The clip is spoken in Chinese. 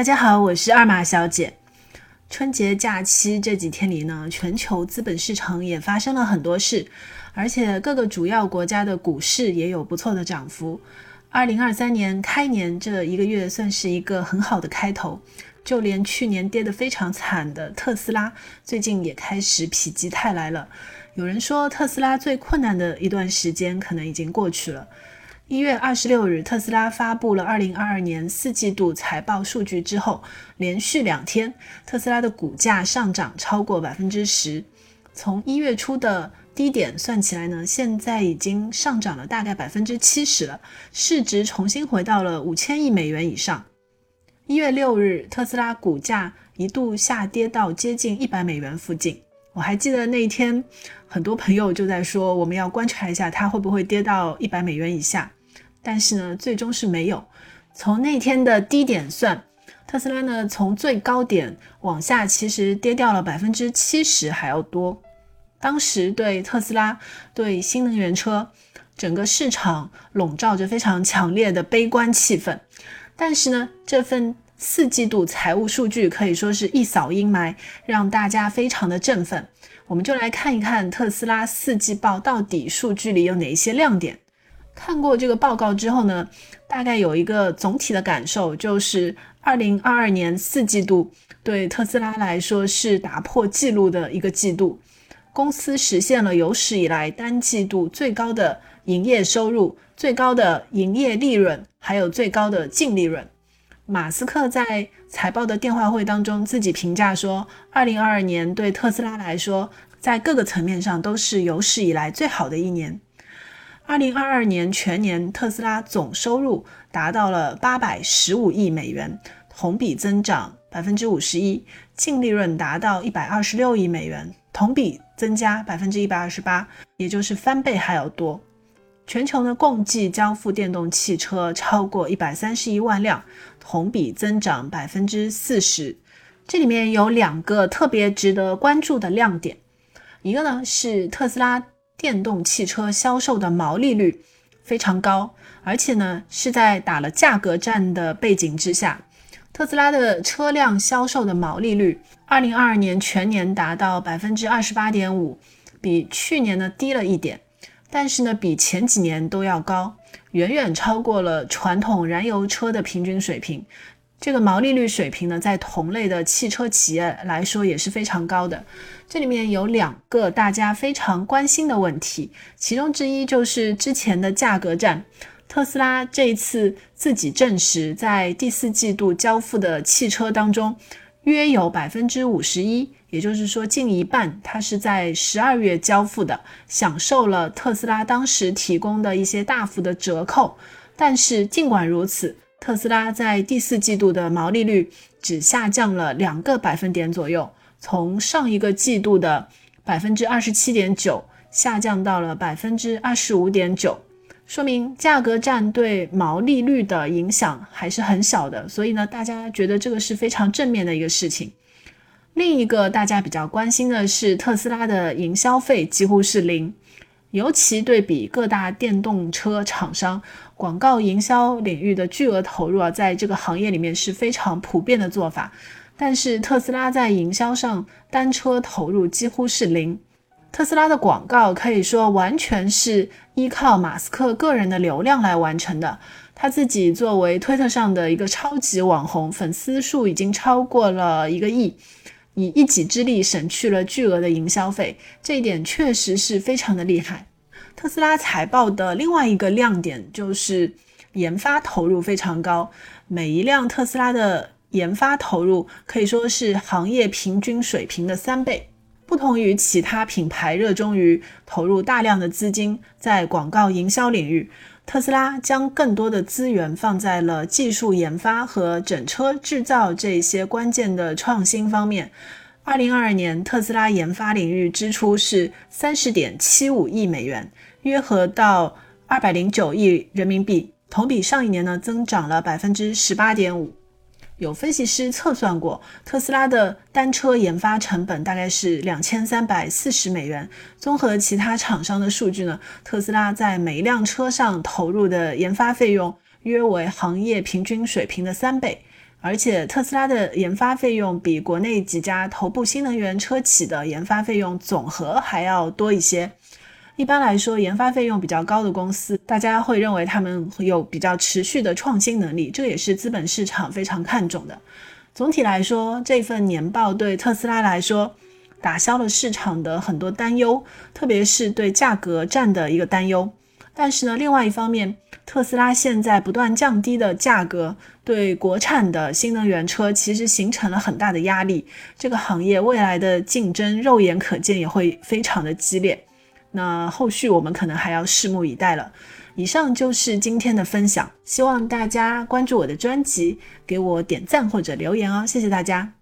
大家好，我是二马小姐。春节假期这几天里呢，全球资本市场也发生了很多事，而且各个主要国家的股市也有不错的涨幅。二零二三年开年这一个月算是一个很好的开头，就连去年跌得非常惨的特斯拉，最近也开始否极泰来了。有人说，特斯拉最困难的一段时间可能已经过去了。一月二十六日，特斯拉发布了二零二二年四季度财报数据之后，连续两天，特斯拉的股价上涨超过百分之十。从一月初的低点算起来呢，现在已经上涨了大概百分之七十了，市值重新回到了五千亿美元以上。一月六日，特斯拉股价一度下跌到接近一百美元附近。我还记得那一天，很多朋友就在说，我们要观察一下它会不会跌到一百美元以下。但是呢，最终是没有。从那天的低点算，特斯拉呢从最高点往下，其实跌掉了百分之七十还要多。当时对特斯拉、对新能源车，整个市场笼罩着非常强烈的悲观气氛。但是呢，这份四季度财务数据可以说是一扫阴霾，让大家非常的振奋。我们就来看一看特斯拉四季报到底数据里有哪一些亮点。看过这个报告之后呢，大概有一个总体的感受，就是二零二二年四季度对特斯拉来说是打破记录的一个季度，公司实现了有史以来单季度最高的营业收入、最高的营业利润，还有最高的净利润。马斯克在财报的电话会当中自己评价说，二零二二年对特斯拉来说，在各个层面上都是有史以来最好的一年。二零二二年全年，特斯拉总收入达到了八百十五亿美元，同比增长百分之五十一；净利润达到一百二十六亿美元，同比增加百分之一百二十八，也就是翻倍还要多。全球呢，共计交付电动汽车超过一百三十一万辆，同比增长百分之四十。这里面有两个特别值得关注的亮点，一个呢是特斯拉。电动汽车销售的毛利率非常高，而且呢是在打了价格战的背景之下，特斯拉的车辆销售的毛利率，二零二二年全年达到百分之二十八点五，比去年呢低了一点，但是呢比前几年都要高，远远超过了传统燃油车的平均水平。这个毛利率水平呢，在同类的汽车企业来说也是非常高的。这里面有两个大家非常关心的问题，其中之一就是之前的价格战。特斯拉这一次自己证实，在第四季度交付的汽车当中，约有百分之五十一，也就是说近一半，它是在十二月交付的，享受了特斯拉当时提供的一些大幅的折扣。但是尽管如此，特斯拉在第四季度的毛利率只下降了两个百分点左右，从上一个季度的百分之二十七点九下降到了百分之二十五点九，说明价格战对毛利率的影响还是很小的。所以呢，大家觉得这个是非常正面的一个事情。另一个大家比较关心的是，特斯拉的营销费几乎是零。尤其对比各大电动车厂商广告营销领域的巨额投入啊，在这个行业里面是非常普遍的做法。但是特斯拉在营销上单车投入几乎是零，特斯拉的广告可以说完全是依靠马斯克个人的流量来完成的。他自己作为推特上的一个超级网红，粉丝数已经超过了一个亿。以一己之力省去了巨额的营销费，这一点确实是非常的厉害。特斯拉财报的另外一个亮点就是研发投入非常高，每一辆特斯拉的研发投入可以说是行业平均水平的三倍。不同于其他品牌热衷于投入大量的资金在广告营销领域。特斯拉将更多的资源放在了技术研发和整车制造这些关键的创新方面。二零二二年，特斯拉研发领域支出是三十点七五亿美元，约合到二百零九亿人民币，同比上一年呢增长了百分之十八点五。有分析师测算过，特斯拉的单车研发成本大概是两千三百四十美元。综合其他厂商的数据呢，特斯拉在每一辆车上投入的研发费用约为行业平均水平的三倍。而且特斯拉的研发费用比国内几家头部新能源车企的研发费用总和还要多一些。一般来说，研发费用比较高的公司，大家会认为他们有比较持续的创新能力，这也是资本市场非常看重的。总体来说，这份年报对特斯拉来说打消了市场的很多担忧，特别是对价格战的一个担忧。但是呢，另外一方面，特斯拉现在不断降低的价格，对国产的新能源车其实形成了很大的压力。这个行业未来的竞争，肉眼可见也会非常的激烈。那后续我们可能还要拭目以待了。以上就是今天的分享，希望大家关注我的专辑，给我点赞或者留言哦，谢谢大家。